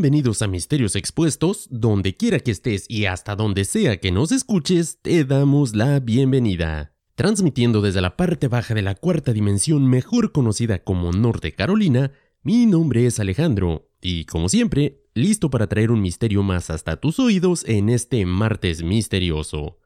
Bienvenidos a Misterios Expuestos, donde quiera que estés y hasta donde sea que nos escuches, te damos la bienvenida. Transmitiendo desde la parte baja de la cuarta dimensión mejor conocida como Norte Carolina, mi nombre es Alejandro, y como siempre, listo para traer un misterio más hasta tus oídos en este martes misterioso.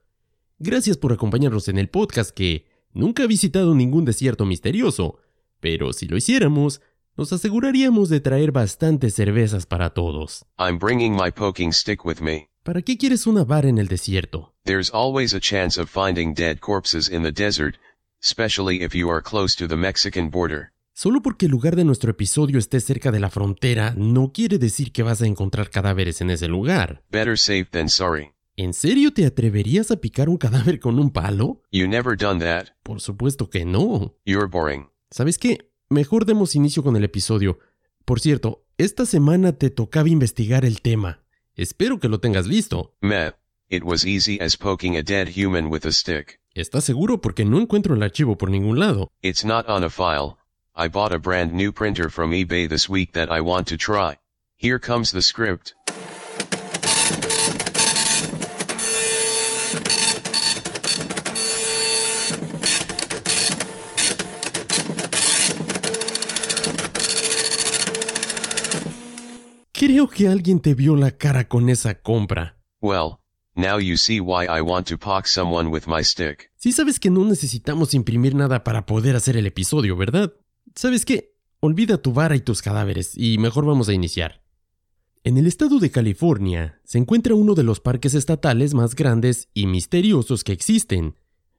Gracias por acompañarnos en el podcast que nunca ha visitado ningún desierto misterioso, pero si lo hiciéramos, nos aseguraríamos de traer bastantes cervezas para todos. I'm bringing my poking stick with me. ¿Para qué quieres una bar en el desierto? There's always a chance of finding dead corpses in the desert, especially if you are close to the Mexican border. Solo porque el lugar de nuestro episodio esté cerca de la frontera no quiere decir que vas a encontrar cadáveres en ese lugar. Better safe than sorry. ¿En serio te atreverías a picar un cadáver con un palo? You never done that. Por supuesto que no. You're boring. ¿Sabes qué? Mejor demos inicio con el episodio. Por cierto, esta semana te tocaba investigar el tema. Espero que lo tengas listo. Meh. It was easy as poking a dead human with a stick. ¿Estás seguro? Porque no encuentro el archivo por ningún lado. It's not on a file. I bought a brand new printer from eBay this week that I want to try. Here comes the script. Creo que alguien te vio la cara con esa compra. Well, now you see why I want to poke someone with my stick. Sí sabes que no necesitamos imprimir nada para poder hacer el episodio, ¿verdad? ¿Sabes qué? Olvida tu vara y tus cadáveres, y mejor vamos a iniciar. En el estado de California se encuentra uno de los parques estatales más grandes y misteriosos que existen,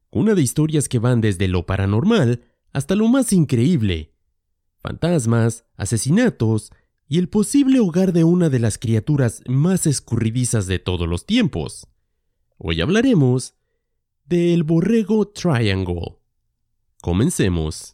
una de historias que van desde lo paranormal hasta lo más increíble. Fantasmas, asesinatos y el posible hogar de una de las criaturas más escurridizas de todos los tiempos. Hoy hablaremos del borrego Triangle. Comencemos.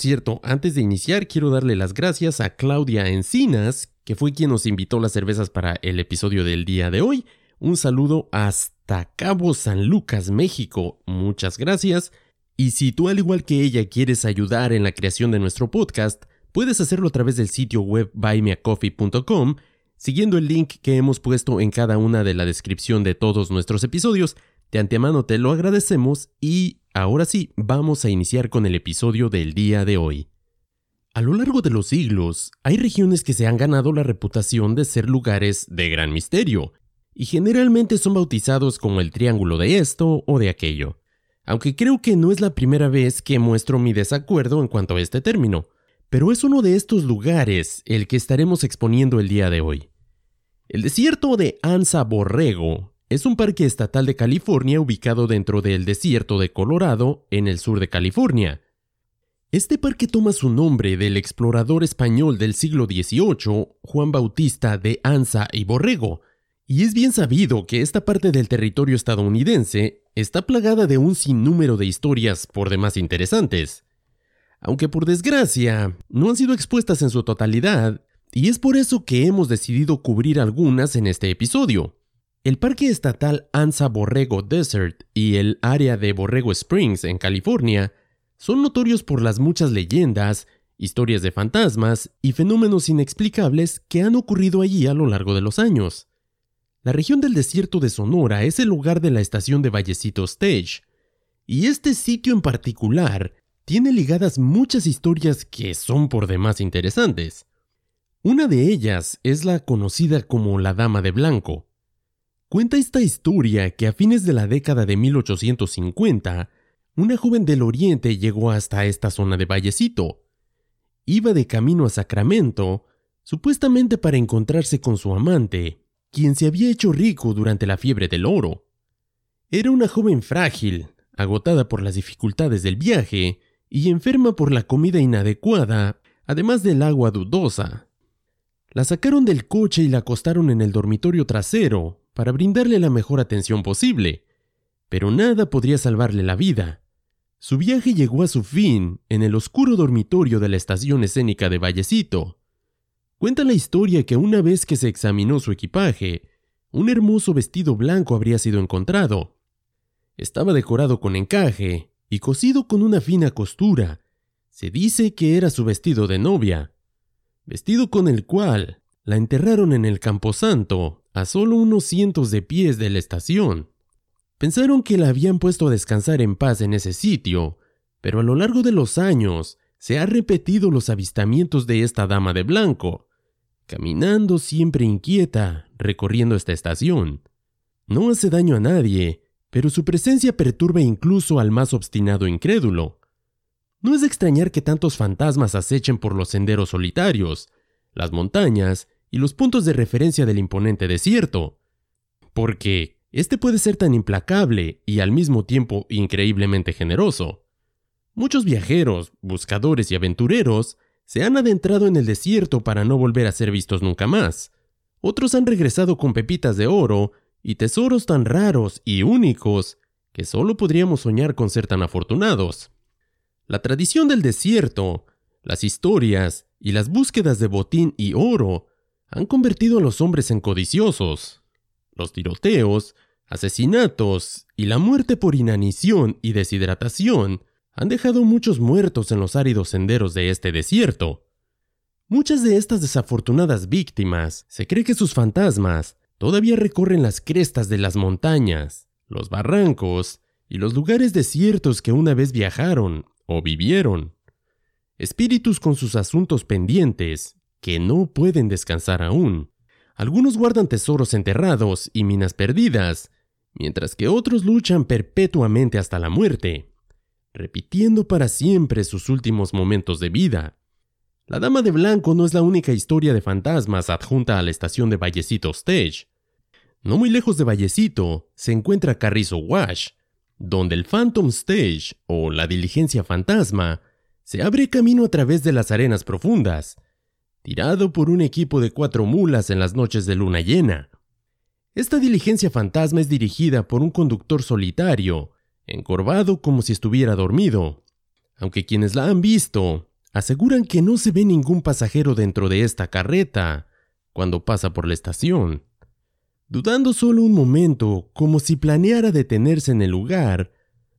Cierto, antes de iniciar quiero darle las gracias a Claudia Encinas, que fue quien nos invitó las cervezas para el episodio del día de hoy. Un saludo hasta Cabo San Lucas, México. Muchas gracias. Y si tú al igual que ella quieres ayudar en la creación de nuestro podcast, puedes hacerlo a través del sitio web buymeacoffee.com, siguiendo el link que hemos puesto en cada una de la descripción de todos nuestros episodios. De antemano te lo agradecemos y ahora sí, vamos a iniciar con el episodio del día de hoy. A lo largo de los siglos, hay regiones que se han ganado la reputación de ser lugares de gran misterio, y generalmente son bautizados como el triángulo de esto o de aquello. Aunque creo que no es la primera vez que muestro mi desacuerdo en cuanto a este término, pero es uno de estos lugares el que estaremos exponiendo el día de hoy. El desierto de Anza Borrego es un parque estatal de California ubicado dentro del desierto de Colorado, en el sur de California. Este parque toma su nombre del explorador español del siglo XVIII, Juan Bautista de Anza y Borrego, y es bien sabido que esta parte del territorio estadounidense está plagada de un sinnúmero de historias por demás interesantes. Aunque por desgracia no han sido expuestas en su totalidad, y es por eso que hemos decidido cubrir algunas en este episodio. El Parque Estatal Anza Borrego Desert y el área de Borrego Springs en California son notorios por las muchas leyendas, historias de fantasmas y fenómenos inexplicables que han ocurrido allí a lo largo de los años. La región del desierto de Sonora es el lugar de la estación de Vallecito Stage, y este sitio en particular tiene ligadas muchas historias que son por demás interesantes. Una de ellas es la conocida como la Dama de Blanco, Cuenta esta historia que a fines de la década de 1850, una joven del oriente llegó hasta esta zona de Vallecito. Iba de camino a Sacramento, supuestamente para encontrarse con su amante, quien se había hecho rico durante la fiebre del oro. Era una joven frágil, agotada por las dificultades del viaje y enferma por la comida inadecuada, además del agua dudosa. La sacaron del coche y la acostaron en el dormitorio trasero para brindarle la mejor atención posible, pero nada podría salvarle la vida. su viaje llegó a su fin en el oscuro dormitorio de la estación escénica de Vallecito. Cuenta la historia que una vez que se examinó su equipaje, un hermoso vestido blanco habría sido encontrado. Estaba decorado con encaje y cosido con una fina costura. Se dice que era su vestido de novia, vestido con el cual la enterraron en el camposanto a solo unos cientos de pies de la estación. Pensaron que la habían puesto a descansar en paz en ese sitio, pero a lo largo de los años se han repetido los avistamientos de esta dama de blanco, caminando siempre inquieta, recorriendo esta estación. No hace daño a nadie, pero su presencia perturba incluso al más obstinado incrédulo. No es de extrañar que tantos fantasmas acechen por los senderos solitarios, las montañas y los puntos de referencia del imponente desierto, porque este puede ser tan implacable y al mismo tiempo increíblemente generoso. Muchos viajeros, buscadores y aventureros se han adentrado en el desierto para no volver a ser vistos nunca más. Otros han regresado con pepitas de oro y tesoros tan raros y únicos que solo podríamos soñar con ser tan afortunados. La tradición del desierto, las historias y las búsquedas de botín y oro han convertido a los hombres en codiciosos. Los tiroteos, asesinatos y la muerte por inanición y deshidratación han dejado muchos muertos en los áridos senderos de este desierto. Muchas de estas desafortunadas víctimas se cree que sus fantasmas todavía recorren las crestas de las montañas, los barrancos y los lugares desiertos que una vez viajaron o vivieron. Espíritus con sus asuntos pendientes que no pueden descansar aún. Algunos guardan tesoros enterrados y minas perdidas, mientras que otros luchan perpetuamente hasta la muerte, repitiendo para siempre sus últimos momentos de vida. La Dama de Blanco no es la única historia de fantasmas adjunta a la estación de Vallecito Stage. No muy lejos de Vallecito se encuentra Carrizo Wash, donde el Phantom Stage, o la diligencia fantasma, se abre camino a través de las arenas profundas, tirado por un equipo de cuatro mulas en las noches de luna llena. Esta diligencia fantasma es dirigida por un conductor solitario, encorvado como si estuviera dormido, aunque quienes la han visto aseguran que no se ve ningún pasajero dentro de esta carreta cuando pasa por la estación, dudando solo un momento como si planeara detenerse en el lugar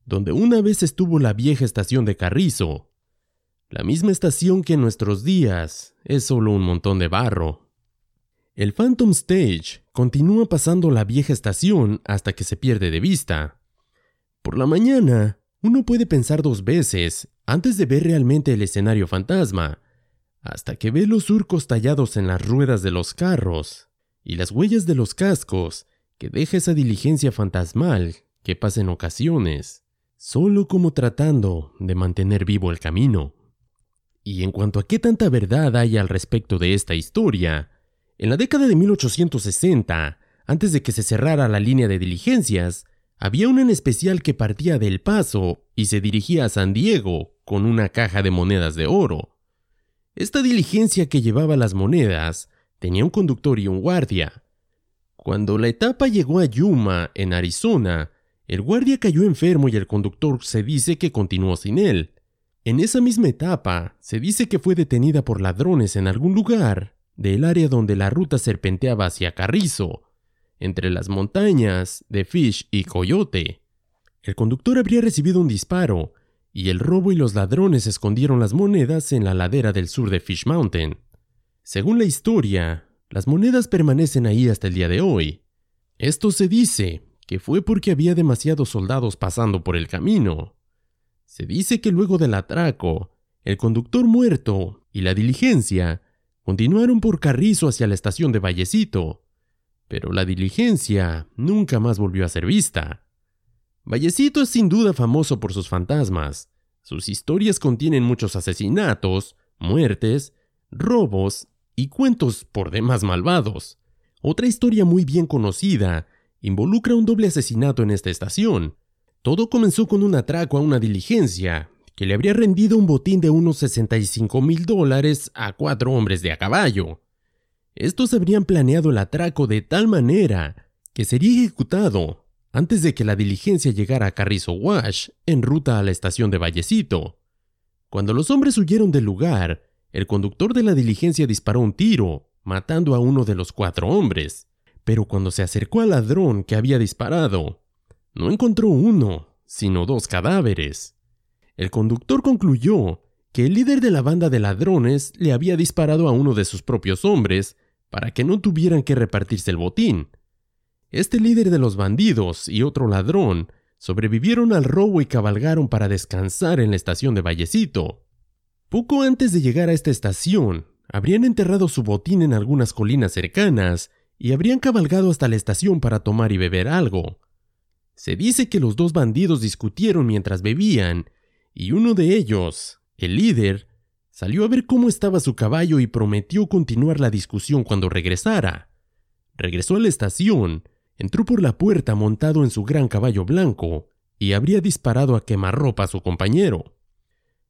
donde una vez estuvo la vieja estación de Carrizo, la misma estación que en nuestros días es solo un montón de barro. El Phantom Stage continúa pasando la vieja estación hasta que se pierde de vista. Por la mañana, uno puede pensar dos veces antes de ver realmente el escenario fantasma, hasta que ve los surcos tallados en las ruedas de los carros y las huellas de los cascos que deja esa diligencia fantasmal que pasa en ocasiones, solo como tratando de mantener vivo el camino. Y en cuanto a qué tanta verdad hay al respecto de esta historia, en la década de 1860, antes de que se cerrara la línea de diligencias, había una en especial que partía del Paso y se dirigía a San Diego con una caja de monedas de oro. Esta diligencia que llevaba las monedas tenía un conductor y un guardia. Cuando la etapa llegó a Yuma, en Arizona, el guardia cayó enfermo y el conductor se dice que continuó sin él. En esa misma etapa, se dice que fue detenida por ladrones en algún lugar del área donde la ruta serpenteaba hacia Carrizo, entre las montañas de Fish y Coyote. El conductor habría recibido un disparo, y el robo y los ladrones escondieron las monedas en la ladera del sur de Fish Mountain. Según la historia, las monedas permanecen ahí hasta el día de hoy. Esto se dice que fue porque había demasiados soldados pasando por el camino, se dice que luego del atraco, el conductor muerto y la diligencia continuaron por Carrizo hacia la estación de Vallecito, pero la diligencia nunca más volvió a ser vista. Vallecito es sin duda famoso por sus fantasmas. Sus historias contienen muchos asesinatos, muertes, robos y cuentos por demás malvados. Otra historia muy bien conocida involucra un doble asesinato en esta estación, todo comenzó con un atraco a una diligencia, que le habría rendido un botín de unos 65 mil dólares a cuatro hombres de a caballo. Estos habrían planeado el atraco de tal manera que sería ejecutado antes de que la diligencia llegara a Carrizo Wash, en ruta a la estación de Vallecito. Cuando los hombres huyeron del lugar, el conductor de la diligencia disparó un tiro, matando a uno de los cuatro hombres. Pero cuando se acercó al ladrón que había disparado, no encontró uno, sino dos cadáveres. El conductor concluyó que el líder de la banda de ladrones le había disparado a uno de sus propios hombres para que no tuvieran que repartirse el botín. Este líder de los bandidos y otro ladrón sobrevivieron al robo y cabalgaron para descansar en la estación de Vallecito. Poco antes de llegar a esta estación, habrían enterrado su botín en algunas colinas cercanas y habrían cabalgado hasta la estación para tomar y beber algo. Se dice que los dos bandidos discutieron mientras bebían, y uno de ellos, el líder, salió a ver cómo estaba su caballo y prometió continuar la discusión cuando regresara. Regresó a la estación, entró por la puerta montado en su gran caballo blanco y habría disparado a quemarropa a su compañero.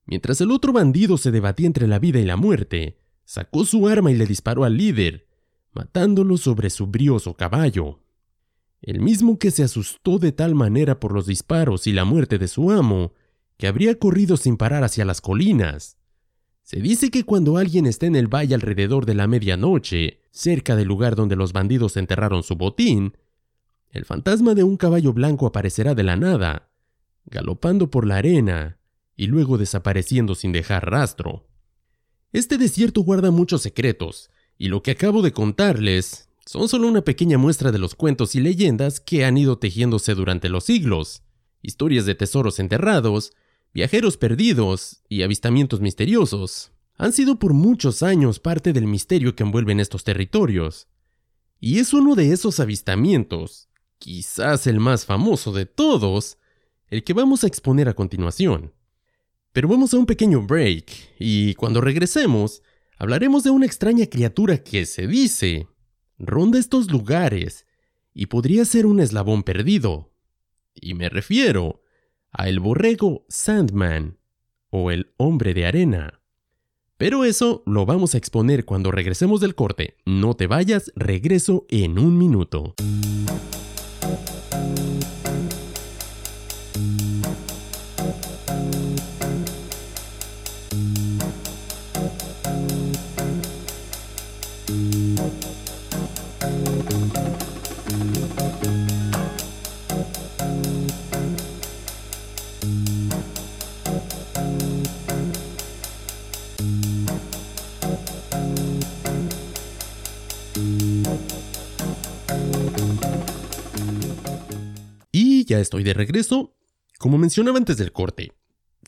Mientras el otro bandido se debatía entre la vida y la muerte, sacó su arma y le disparó al líder, matándolo sobre su brioso caballo. El mismo que se asustó de tal manera por los disparos y la muerte de su amo, que habría corrido sin parar hacia las colinas. Se dice que cuando alguien esté en el valle alrededor de la medianoche, cerca del lugar donde los bandidos enterraron su botín, el fantasma de un caballo blanco aparecerá de la nada, galopando por la arena y luego desapareciendo sin dejar rastro. Este desierto guarda muchos secretos, y lo que acabo de contarles son solo una pequeña muestra de los cuentos y leyendas que han ido tejiéndose durante los siglos, historias de tesoros enterrados, viajeros perdidos y avistamientos misteriosos. Han sido por muchos años parte del misterio que envuelven estos territorios. Y es uno de esos avistamientos, quizás el más famoso de todos, el que vamos a exponer a continuación. Pero vamos a un pequeño break, y cuando regresemos, hablaremos de una extraña criatura que se dice ronda estos lugares y podría ser un eslabón perdido. Y me refiero a el borrego Sandman o el hombre de arena. Pero eso lo vamos a exponer cuando regresemos del corte. No te vayas, regreso en un minuto. Ya estoy de regreso. Como mencionaba antes del corte,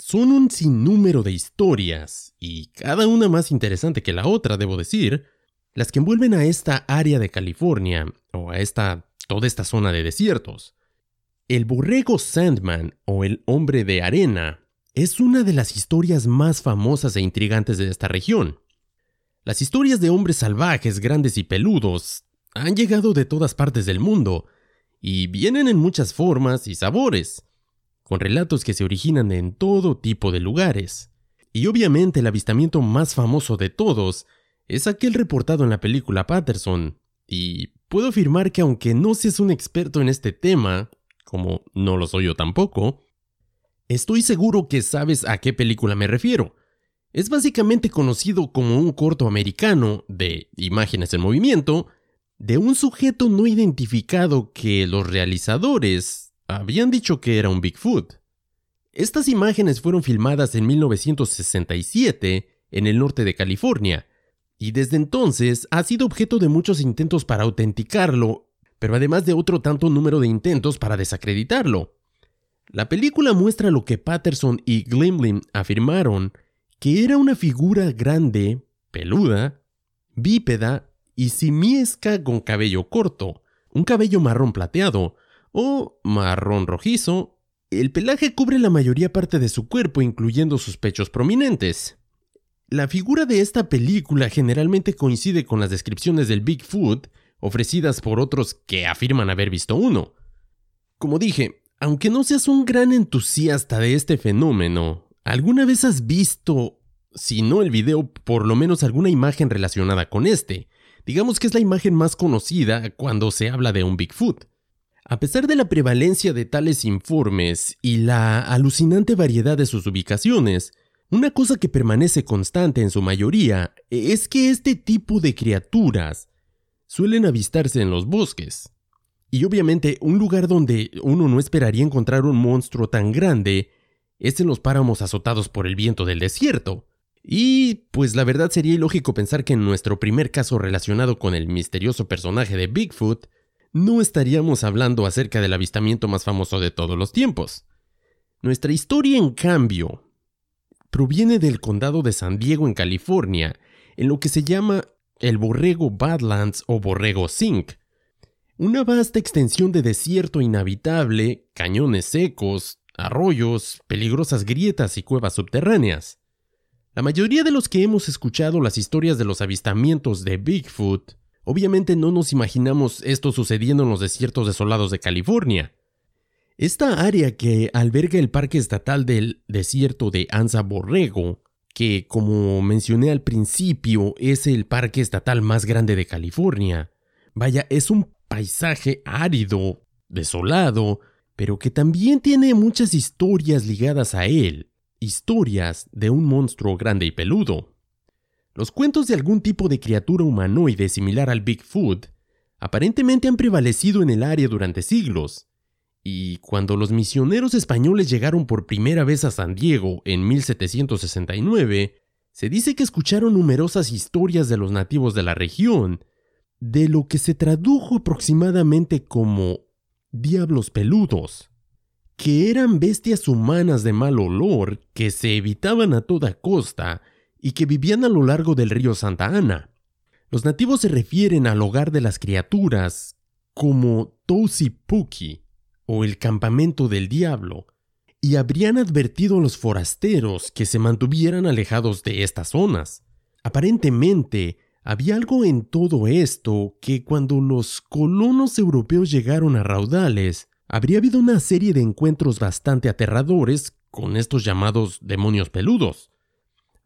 son un sinnúmero de historias, y cada una más interesante que la otra, debo decir, las que envuelven a esta área de California, o a esta toda esta zona de desiertos. El borrego Sandman, o el hombre de arena, es una de las historias más famosas e intrigantes de esta región. Las historias de hombres salvajes, grandes y peludos, han llegado de todas partes del mundo, y vienen en muchas formas y sabores, con relatos que se originan en todo tipo de lugares. Y obviamente el avistamiento más famoso de todos es aquel reportado en la película Patterson, y puedo afirmar que aunque no seas un experto en este tema, como no lo soy yo tampoco, estoy seguro que sabes a qué película me refiero. Es básicamente conocido como un corto americano de imágenes en movimiento, de un sujeto no identificado que los realizadores habían dicho que era un Bigfoot. Estas imágenes fueron filmadas en 1967 en el norte de California, y desde entonces ha sido objeto de muchos intentos para autenticarlo, pero además de otro tanto número de intentos para desacreditarlo. La película muestra lo que Patterson y Glimlin afirmaron, que era una figura grande, peluda, bípeda y simiesca con cabello corto, un cabello marrón plateado o marrón rojizo. El pelaje cubre la mayoría parte de su cuerpo, incluyendo sus pechos prominentes. La figura de esta película generalmente coincide con las descripciones del Bigfoot ofrecidas por otros que afirman haber visto uno. Como dije, aunque no seas un gran entusiasta de este fenómeno, ¿alguna vez has visto, si no el video, por lo menos alguna imagen relacionada con este? Digamos que es la imagen más conocida cuando se habla de un Bigfoot. A pesar de la prevalencia de tales informes y la alucinante variedad de sus ubicaciones, una cosa que permanece constante en su mayoría es que este tipo de criaturas suelen avistarse en los bosques. Y obviamente un lugar donde uno no esperaría encontrar un monstruo tan grande es en los páramos azotados por el viento del desierto. Y pues la verdad sería ilógico pensar que en nuestro primer caso relacionado con el misterioso personaje de Bigfoot, no estaríamos hablando acerca del avistamiento más famoso de todos los tiempos. Nuestra historia, en cambio, proviene del condado de San Diego, en California, en lo que se llama el Borrego Badlands o Borrego Zinc, una vasta extensión de desierto inhabitable, cañones secos, arroyos, peligrosas grietas y cuevas subterráneas. La mayoría de los que hemos escuchado las historias de los avistamientos de Bigfoot Obviamente no nos imaginamos esto sucediendo en los desiertos desolados de California. Esta área que alberga el Parque Estatal del Desierto de Anza Borrego, que como mencioné al principio es el parque estatal más grande de California, vaya, es un paisaje árido, desolado, pero que también tiene muchas historias ligadas a él, historias de un monstruo grande y peludo. Los cuentos de algún tipo de criatura humanoide similar al Bigfoot aparentemente han prevalecido en el área durante siglos, y cuando los misioneros españoles llegaron por primera vez a San Diego en 1769, se dice que escucharon numerosas historias de los nativos de la región, de lo que se tradujo aproximadamente como diablos peludos, que eran bestias humanas de mal olor que se evitaban a toda costa y que vivían a lo largo del río Santa Ana. Los nativos se refieren al hogar de las criaturas como Puki o el campamento del diablo, y habrían advertido a los forasteros que se mantuvieran alejados de estas zonas. Aparentemente, había algo en todo esto que cuando los colonos europeos llegaron a raudales, habría habido una serie de encuentros bastante aterradores con estos llamados demonios peludos.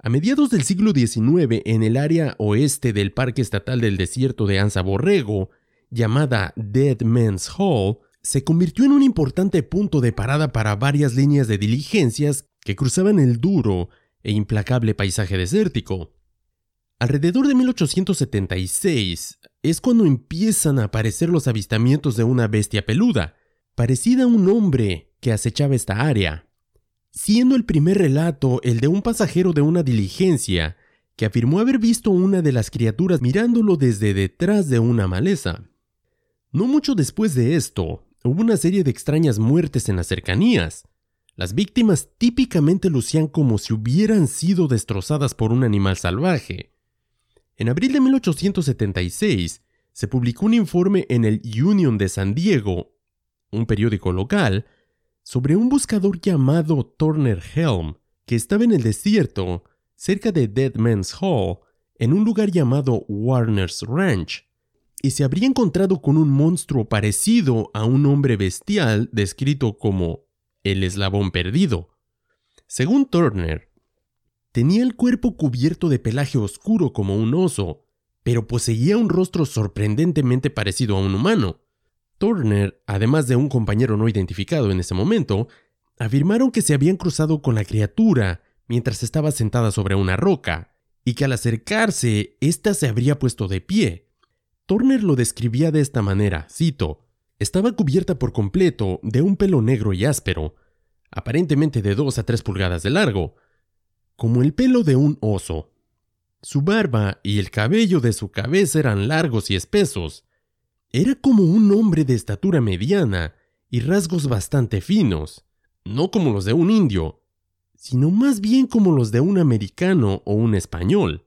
A mediados del siglo XIX, en el área oeste del Parque Estatal del Desierto de Anza Borrego, llamada Dead Man's Hall, se convirtió en un importante punto de parada para varias líneas de diligencias que cruzaban el duro e implacable paisaje desértico. Alrededor de 1876 es cuando empiezan a aparecer los avistamientos de una bestia peluda, parecida a un hombre que acechaba esta área siendo el primer relato el de un pasajero de una diligencia que afirmó haber visto una de las criaturas mirándolo desde detrás de una maleza. No mucho después de esto, hubo una serie de extrañas muertes en las cercanías. Las víctimas típicamente lucían como si hubieran sido destrozadas por un animal salvaje. En abril de 1876 se publicó un informe en el Union de San Diego, un periódico local, sobre un buscador llamado Turner Helm, que estaba en el desierto, cerca de Dead Man's Hall, en un lugar llamado Warner's Ranch, y se habría encontrado con un monstruo parecido a un hombre bestial descrito como el eslabón perdido. Según Turner, tenía el cuerpo cubierto de pelaje oscuro como un oso, pero poseía un rostro sorprendentemente parecido a un humano. Turner, además de un compañero no identificado en ese momento, afirmaron que se habían cruzado con la criatura mientras estaba sentada sobre una roca, y que al acercarse, ésta se habría puesto de pie. Turner lo describía de esta manera, cito, estaba cubierta por completo de un pelo negro y áspero, aparentemente de dos a tres pulgadas de largo, como el pelo de un oso. Su barba y el cabello de su cabeza eran largos y espesos, era como un hombre de estatura mediana y rasgos bastante finos, no como los de un indio, sino más bien como los de un americano o un español.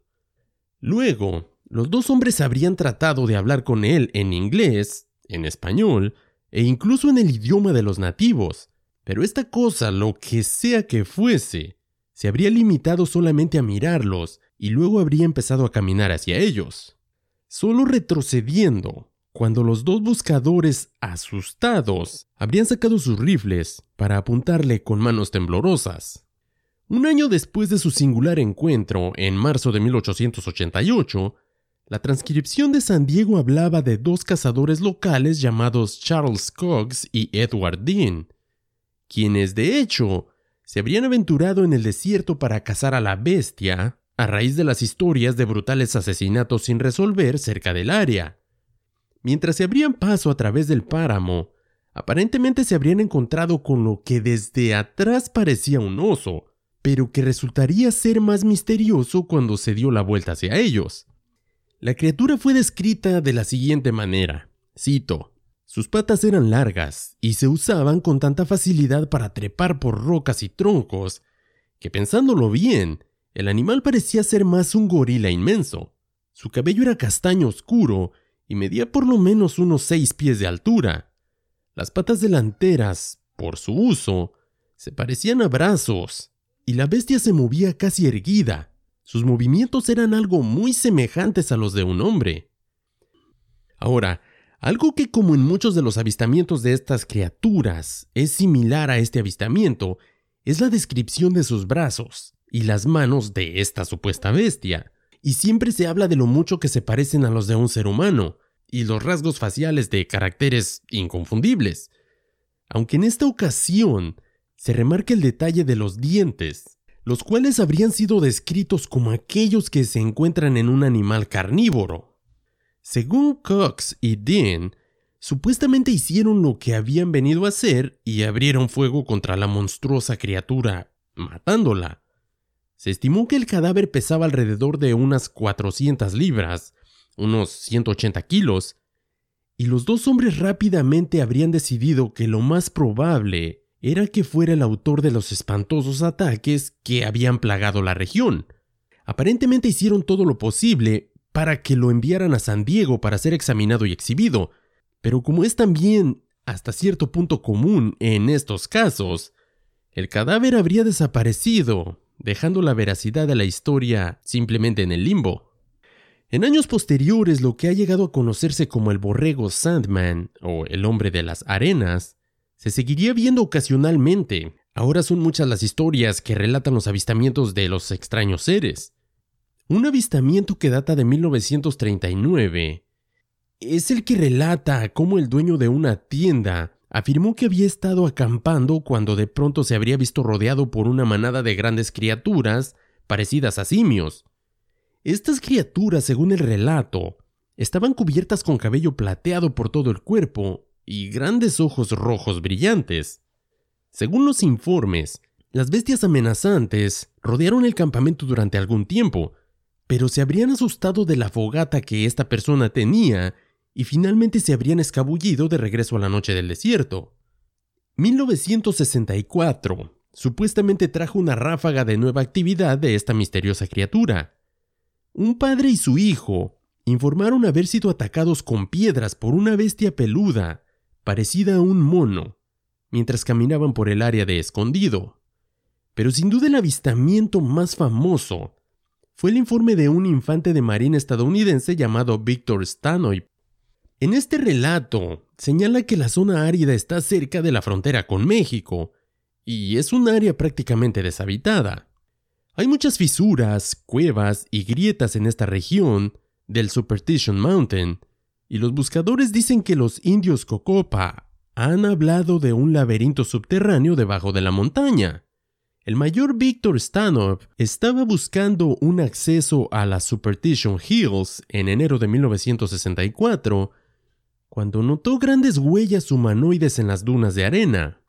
Luego, los dos hombres habrían tratado de hablar con él en inglés, en español e incluso en el idioma de los nativos, pero esta cosa, lo que sea que fuese, se habría limitado solamente a mirarlos y luego habría empezado a caminar hacia ellos. Solo retrocediendo, cuando los dos buscadores, asustados, habrían sacado sus rifles para apuntarle con manos temblorosas. Un año después de su singular encuentro, en marzo de 1888, La transcripción de San Diego hablaba de dos cazadores locales llamados Charles Cox y Edward Dean, quienes de hecho se habrían aventurado en el desierto para cazar a la bestia a raíz de las historias de brutales asesinatos sin resolver cerca del área. Mientras se abrían paso a través del páramo, aparentemente se habrían encontrado con lo que desde atrás parecía un oso, pero que resultaría ser más misterioso cuando se dio la vuelta hacia ellos. La criatura fue descrita de la siguiente manera. Cito. Sus patas eran largas y se usaban con tanta facilidad para trepar por rocas y troncos, que pensándolo bien, el animal parecía ser más un gorila inmenso. Su cabello era castaño oscuro y medía por lo menos unos seis pies de altura. Las patas delanteras, por su uso, se parecían a brazos, y la bestia se movía casi erguida, sus movimientos eran algo muy semejantes a los de un hombre. Ahora, algo que como en muchos de los avistamientos de estas criaturas es similar a este avistamiento, es la descripción de sus brazos y las manos de esta supuesta bestia. Y siempre se habla de lo mucho que se parecen a los de un ser humano, y los rasgos faciales de caracteres inconfundibles. Aunque en esta ocasión se remarca el detalle de los dientes, los cuales habrían sido descritos como aquellos que se encuentran en un animal carnívoro. Según Cox y Dean, supuestamente hicieron lo que habían venido a hacer y abrieron fuego contra la monstruosa criatura, matándola. Se estimó que el cadáver pesaba alrededor de unas 400 libras, unos 180 kilos, y los dos hombres rápidamente habrían decidido que lo más probable era que fuera el autor de los espantosos ataques que habían plagado la región. Aparentemente hicieron todo lo posible para que lo enviaran a San Diego para ser examinado y exhibido, pero como es también hasta cierto punto común en estos casos, el cadáver habría desaparecido, dejando la veracidad de la historia simplemente en el limbo. En años posteriores, lo que ha llegado a conocerse como el borrego Sandman o el hombre de las arenas se seguiría viendo ocasionalmente. Ahora son muchas las historias que relatan los avistamientos de los extraños seres. Un avistamiento que data de 1939 es el que relata cómo el dueño de una tienda afirmó que había estado acampando cuando de pronto se habría visto rodeado por una manada de grandes criaturas parecidas a simios. Estas criaturas, según el relato, estaban cubiertas con cabello plateado por todo el cuerpo y grandes ojos rojos brillantes. Según los informes, las bestias amenazantes rodearon el campamento durante algún tiempo, pero se habrían asustado de la fogata que esta persona tenía y finalmente se habrían escabullido de regreso a la noche del desierto. 1964 supuestamente trajo una ráfaga de nueva actividad de esta misteriosa criatura. Un padre y su hijo informaron haber sido atacados con piedras por una bestia peluda parecida a un mono, mientras caminaban por el área de escondido. Pero sin duda el avistamiento más famoso fue el informe de un infante de marina estadounidense llamado Victor Stanoy. En este relato señala que la zona árida está cerca de la frontera con México, y es un área prácticamente deshabitada. Hay muchas fisuras, cuevas y grietas en esta región del Superstition Mountain, y los buscadores dicen que los indios Cocopa han hablado de un laberinto subterráneo debajo de la montaña. El mayor Victor Stanov estaba buscando un acceso a las Superstition Hills en enero de 1964 cuando notó grandes huellas humanoides en las dunas de arena.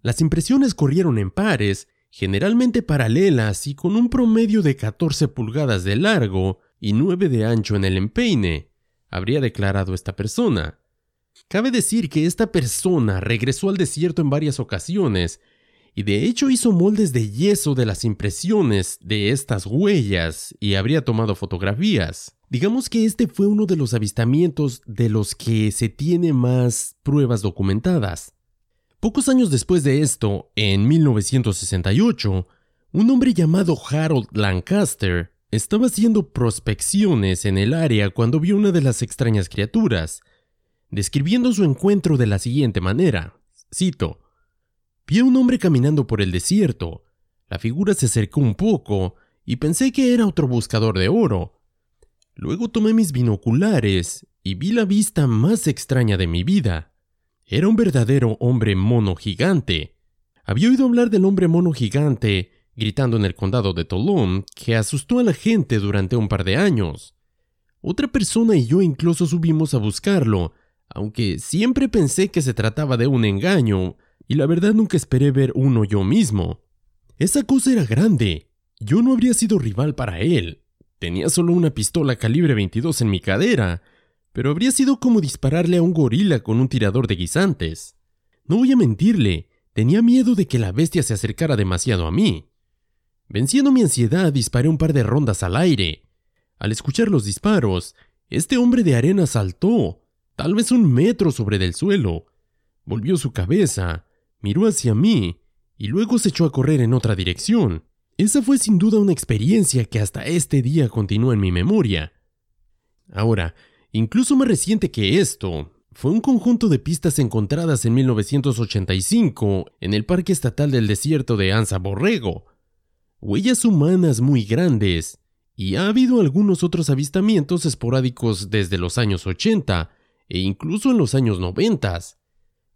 Las impresiones corrieron en pares, generalmente paralelas y con un promedio de 14 pulgadas de largo y 9 de ancho en el empeine, habría declarado esta persona. Cabe decir que esta persona regresó al desierto en varias ocasiones y de hecho hizo moldes de yeso de las impresiones de estas huellas y habría tomado fotografías. Digamos que este fue uno de los avistamientos de los que se tiene más pruebas documentadas. Pocos años después de esto, en 1968, un hombre llamado Harold Lancaster estaba haciendo prospecciones en el área cuando vio una de las extrañas criaturas, describiendo su encuentro de la siguiente manera. Cito. Vi a un hombre caminando por el desierto. La figura se acercó un poco y pensé que era otro buscador de oro. Luego tomé mis binoculares y vi la vista más extraña de mi vida. Era un verdadero hombre mono gigante. Había oído hablar del hombre mono gigante gritando en el condado de Tolón que asustó a la gente durante un par de años. Otra persona y yo incluso subimos a buscarlo, aunque siempre pensé que se trataba de un engaño, y la verdad nunca esperé ver uno yo mismo. Esa cosa era grande. Yo no habría sido rival para él. Tenía solo una pistola calibre 22 en mi cadera, pero habría sido como dispararle a un gorila con un tirador de guisantes. No voy a mentirle, tenía miedo de que la bestia se acercara demasiado a mí. Venciendo mi ansiedad, disparé un par de rondas al aire. Al escuchar los disparos, este hombre de arena saltó, tal vez un metro sobre del suelo. Volvió su cabeza, miró hacia mí y luego se echó a correr en otra dirección. Esa fue sin duda una experiencia que hasta este día continúa en mi memoria. Ahora, incluso más reciente que esto, fue un conjunto de pistas encontradas en 1985 en el Parque Estatal del Desierto de Anza Borrego. Huellas humanas muy grandes, y ha habido algunos otros avistamientos esporádicos desde los años 80 e incluso en los años 90.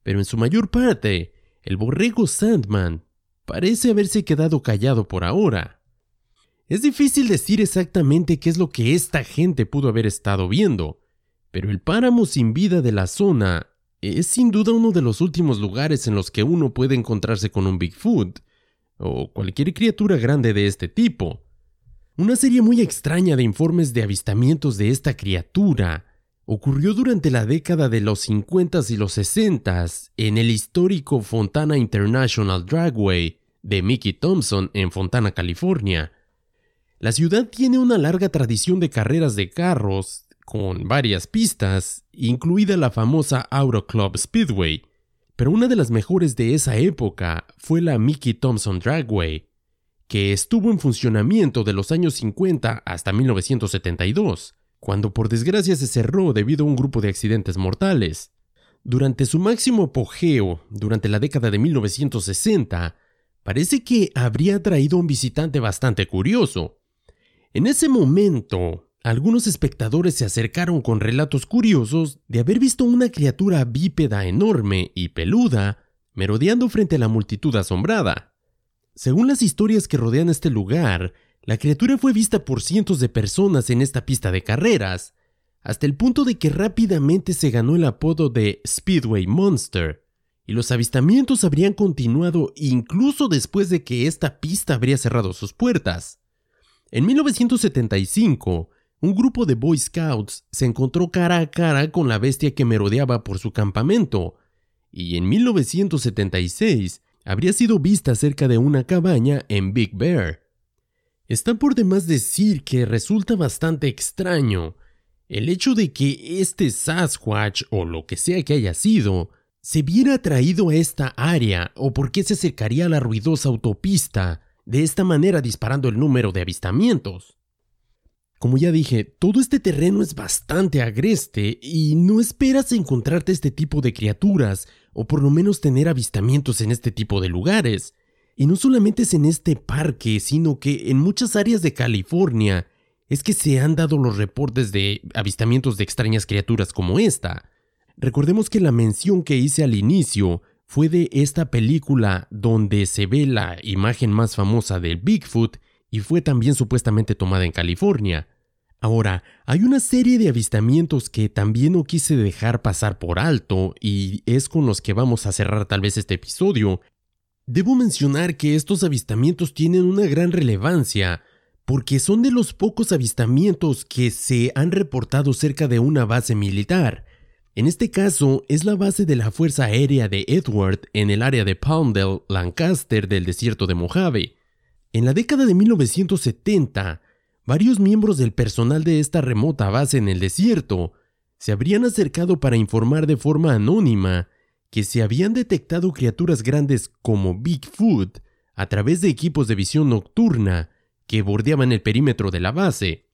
Pero en su mayor parte, el borrego Sandman parece haberse quedado callado por ahora. Es difícil decir exactamente qué es lo que esta gente pudo haber estado viendo, pero el páramo sin vida de la zona es sin duda uno de los últimos lugares en los que uno puede encontrarse con un Bigfoot o cualquier criatura grande de este tipo. Una serie muy extraña de informes de avistamientos de esta criatura ocurrió durante la década de los 50 y los 60 en el histórico Fontana International Dragway de Mickey Thompson en Fontana, California. La ciudad tiene una larga tradición de carreras de carros, con varias pistas, incluida la famosa Auto Club Speedway, pero una de las mejores de esa época fue la Mickey Thompson Dragway, que estuvo en funcionamiento de los años 50 hasta 1972 cuando por desgracia se cerró debido a un grupo de accidentes mortales. Durante su máximo apogeo, durante la década de 1960, parece que habría traído un visitante bastante curioso. En ese momento, algunos espectadores se acercaron con relatos curiosos de haber visto una criatura bípeda enorme y peluda merodeando frente a la multitud asombrada. Según las historias que rodean este lugar, la criatura fue vista por cientos de personas en esta pista de carreras, hasta el punto de que rápidamente se ganó el apodo de Speedway Monster, y los avistamientos habrían continuado incluso después de que esta pista habría cerrado sus puertas. En 1975, un grupo de Boy Scouts se encontró cara a cara con la bestia que merodeaba por su campamento, y en 1976 habría sido vista cerca de una cabaña en Big Bear. Está por demás decir que resulta bastante extraño el hecho de que este Sasquatch o lo que sea que haya sido se viera atraído a esta área o por qué se acercaría a la ruidosa autopista de esta manera disparando el número de avistamientos. Como ya dije, todo este terreno es bastante agreste y no esperas encontrarte este tipo de criaturas o por lo menos tener avistamientos en este tipo de lugares. Y no solamente es en este parque, sino que en muchas áreas de California es que se han dado los reportes de avistamientos de extrañas criaturas como esta. Recordemos que la mención que hice al inicio fue de esta película donde se ve la imagen más famosa del Bigfoot y fue también supuestamente tomada en California. Ahora, hay una serie de avistamientos que también no quise dejar pasar por alto y es con los que vamos a cerrar tal vez este episodio, Debo mencionar que estos avistamientos tienen una gran relevancia, porque son de los pocos avistamientos que se han reportado cerca de una base militar. En este caso, es la base de la Fuerza Aérea de Edward en el área de Poundell, Lancaster del desierto de Mojave. En la década de 1970, varios miembros del personal de esta remota base en el desierto se habrían acercado para informar de forma anónima que se habían detectado criaturas grandes como Bigfoot a través de equipos de visión nocturna que bordeaban el perímetro de la base.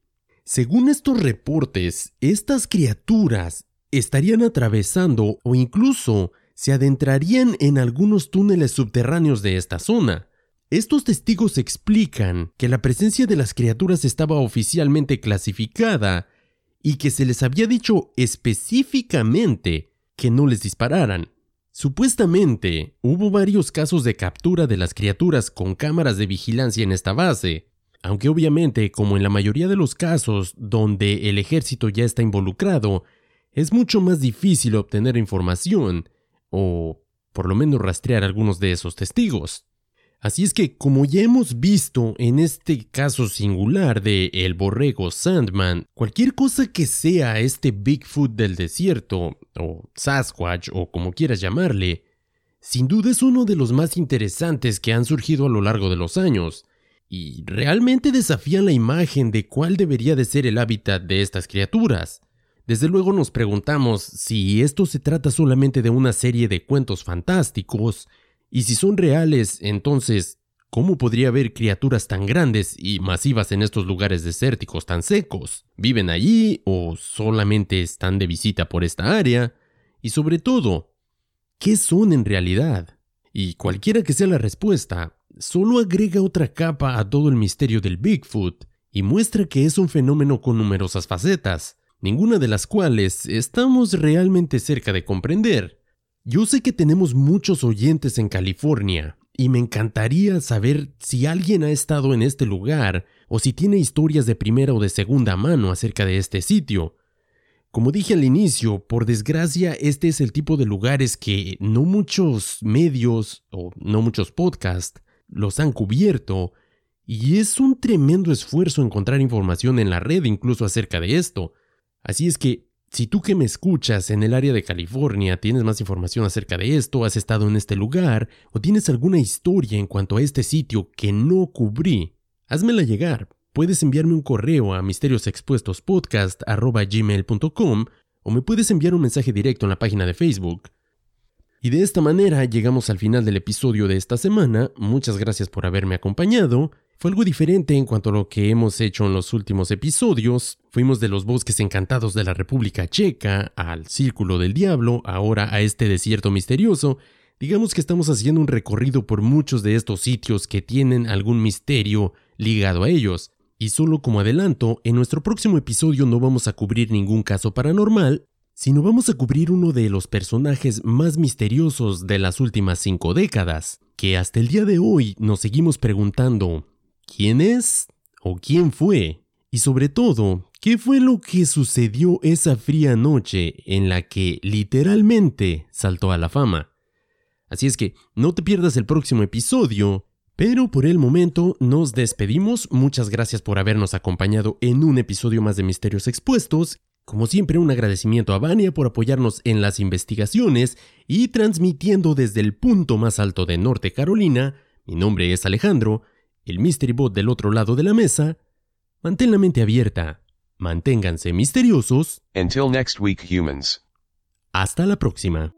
Según estos reportes, estas criaturas estarían atravesando o incluso se adentrarían en algunos túneles subterráneos de esta zona. Estos testigos explican que la presencia de las criaturas estaba oficialmente clasificada y que se les había dicho específicamente que no les dispararan. Supuestamente, hubo varios casos de captura de las criaturas con cámaras de vigilancia en esta base, aunque obviamente, como en la mayoría de los casos donde el ejército ya está involucrado, es mucho más difícil obtener información, o por lo menos rastrear algunos de esos testigos. Así es que, como ya hemos visto en este caso singular de el borrego Sandman, cualquier cosa que sea este Bigfoot del desierto, o Sasquatch, o como quieras llamarle, sin duda es uno de los más interesantes que han surgido a lo largo de los años, y realmente desafían la imagen de cuál debería de ser el hábitat de estas criaturas. Desde luego nos preguntamos si esto se trata solamente de una serie de cuentos fantásticos, y si son reales, entonces, ¿cómo podría haber criaturas tan grandes y masivas en estos lugares desérticos tan secos? ¿Viven allí o solamente están de visita por esta área? Y sobre todo, ¿qué son en realidad? Y cualquiera que sea la respuesta, solo agrega otra capa a todo el misterio del Bigfoot y muestra que es un fenómeno con numerosas facetas, ninguna de las cuales estamos realmente cerca de comprender. Yo sé que tenemos muchos oyentes en California y me encantaría saber si alguien ha estado en este lugar o si tiene historias de primera o de segunda mano acerca de este sitio. Como dije al inicio, por desgracia este es el tipo de lugares que no muchos medios o no muchos podcasts los han cubierto y es un tremendo esfuerzo encontrar información en la red incluso acerca de esto. Así es que si tú que me escuchas en el área de California tienes más información acerca de esto, has estado en este lugar o tienes alguna historia en cuanto a este sitio que no cubrí, házmela llegar. Puedes enviarme un correo a misteriosexpuestospodcast.gmail.com o me puedes enviar un mensaje directo en la página de Facebook. Y de esta manera llegamos al final del episodio de esta semana. Muchas gracias por haberme acompañado. Fue algo diferente en cuanto a lo que hemos hecho en los últimos episodios. Fuimos de los bosques encantados de la República Checa al Círculo del Diablo, ahora a este desierto misterioso. Digamos que estamos haciendo un recorrido por muchos de estos sitios que tienen algún misterio ligado a ellos. Y solo como adelanto, en nuestro próximo episodio no vamos a cubrir ningún caso paranormal, sino vamos a cubrir uno de los personajes más misteriosos de las últimas cinco décadas, que hasta el día de hoy nos seguimos preguntando quién es o quién fue, y sobre todo, qué fue lo que sucedió esa fría noche en la que literalmente saltó a la fama. Así es que no te pierdas el próximo episodio, pero por el momento nos despedimos. Muchas gracias por habernos acompañado en un episodio más de Misterios Expuestos. Como siempre, un agradecimiento a Vania por apoyarnos en las investigaciones y transmitiendo desde el punto más alto de Norte Carolina. Mi nombre es Alejandro el Mystery Bot del otro lado de la mesa, mantén la mente abierta, manténganse misteriosos. Until next week, humans. Hasta la próxima.